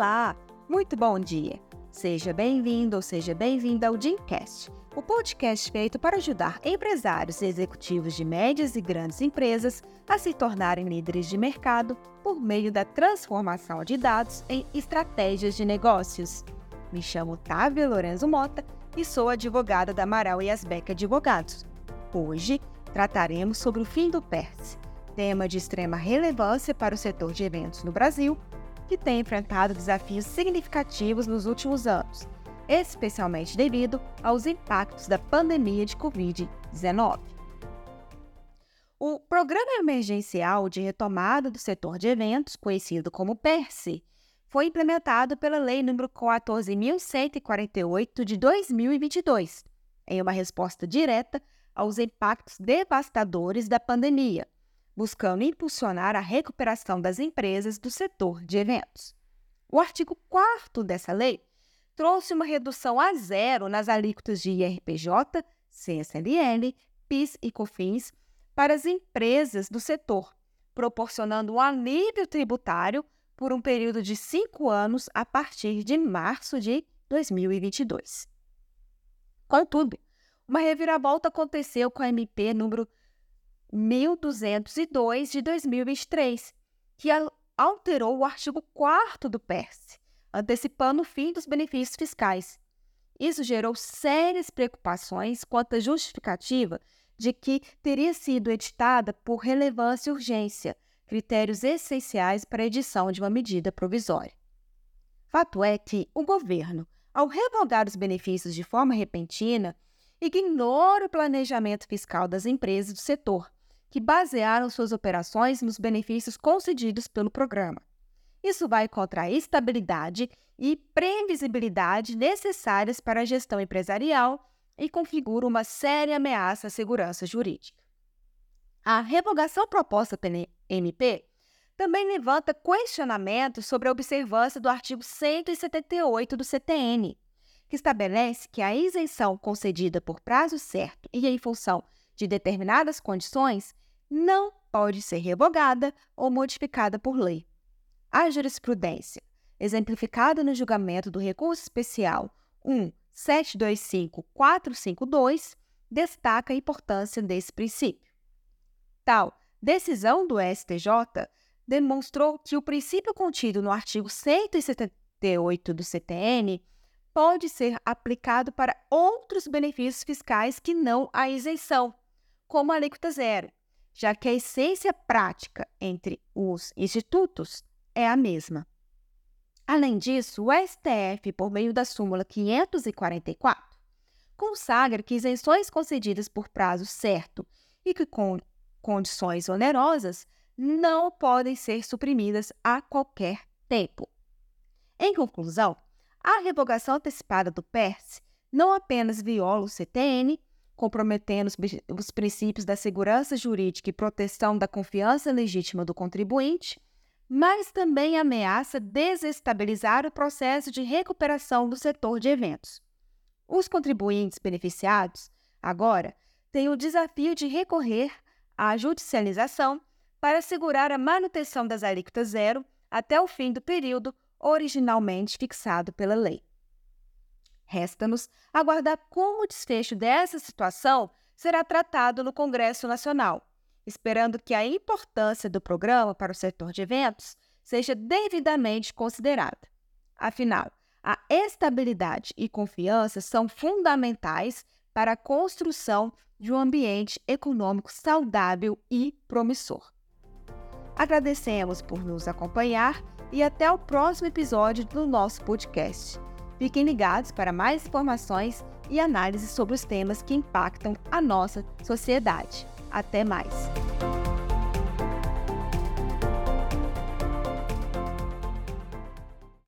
Olá, muito bom dia. Seja bem-vindo ou seja bem-vinda ao Dimcast, o podcast feito para ajudar empresários e executivos de médias e grandes empresas a se tornarem líderes de mercado por meio da transformação de dados em estratégias de negócios. Me chamo Távia Lorenzo Mota e sou advogada da Amaral e Asbeck Advogados. Hoje trataremos sobre o fim do PERS, tema de extrema relevância para o setor de eventos no Brasil, que tem enfrentado desafios significativos nos últimos anos, especialmente devido aos impactos da pandemia de Covid-19. O Programa Emergencial de Retomada do Setor de Eventos, conhecido como PERSE, foi implementado pela Lei nº 14.148 de 2022, em uma resposta direta aos impactos devastadores da pandemia, buscando impulsionar a recuperação das empresas do setor de eventos. O artigo 4 dessa lei trouxe uma redução a zero nas alíquotas de IRPJ, CSLL, PIS e COFINS para as empresas do setor, proporcionando um alívio tributário por um período de cinco anos a partir de março de 2022. Contudo, uma reviravolta aconteceu com a MP número 1202 de 2023, que alterou o artigo 4 do PERS, antecipando o fim dos benefícios fiscais. Isso gerou sérias preocupações quanto à justificativa de que teria sido editada por relevância e urgência, critérios essenciais para a edição de uma medida provisória. Fato é que o governo, ao revogar os benefícios de forma repentina, ignora o planejamento fiscal das empresas do setor, que basearam suas operações nos benefícios concedidos pelo programa. Isso vai contra a estabilidade e previsibilidade necessárias para a gestão empresarial e configura uma séria ameaça à segurança jurídica. A revogação proposta pela MP também levanta questionamentos sobre a observância do artigo 178 do CTN, que estabelece que a isenção concedida por prazo certo e em função de determinadas condições não pode ser revogada ou modificada por lei. A jurisprudência, exemplificada no julgamento do recurso especial 1725452, destaca a importância desse princípio. Tal decisão do STJ demonstrou que o princípio contido no artigo 178 do CTN pode ser aplicado para outros benefícios fiscais que não a isenção, como alíquota zero, já que a essência prática entre os institutos é a mesma. Além disso, o STF, por meio da súmula 544, consagra que isenções concedidas por prazo certo e que com condições onerosas não podem ser suprimidas a qualquer tempo. Em conclusão, a revogação antecipada do PERS não apenas viola o CTN, comprometendo os, os, princípios da segurança jurídica e proteção da confiança legítima do contribuinte, mas também ameaça desestabilizar o processo de recuperação do setor de eventos. Os contribuintes beneficiados, agora, têm o desafio de recorrer à judicialização para assegurar a manutenção das alíquotas zero até o fim do período originalmente fixado pela lei. Resta-nos aguardar como o desfecho dessa situação será tratado no Congresso Nacional, esperando que a importância do programa para o setor de eventos seja devidamente considerada. Afinal, a estabilidade e confiança são fundamentais para a construção de um ambiente econômico saudável e promissor. Agradecemos por nos acompanhar e até o próximo episódio do nosso podcast. Fiquem ligados para mais informações e análises sobre os temas que impactam a nossa sociedade. Até mais!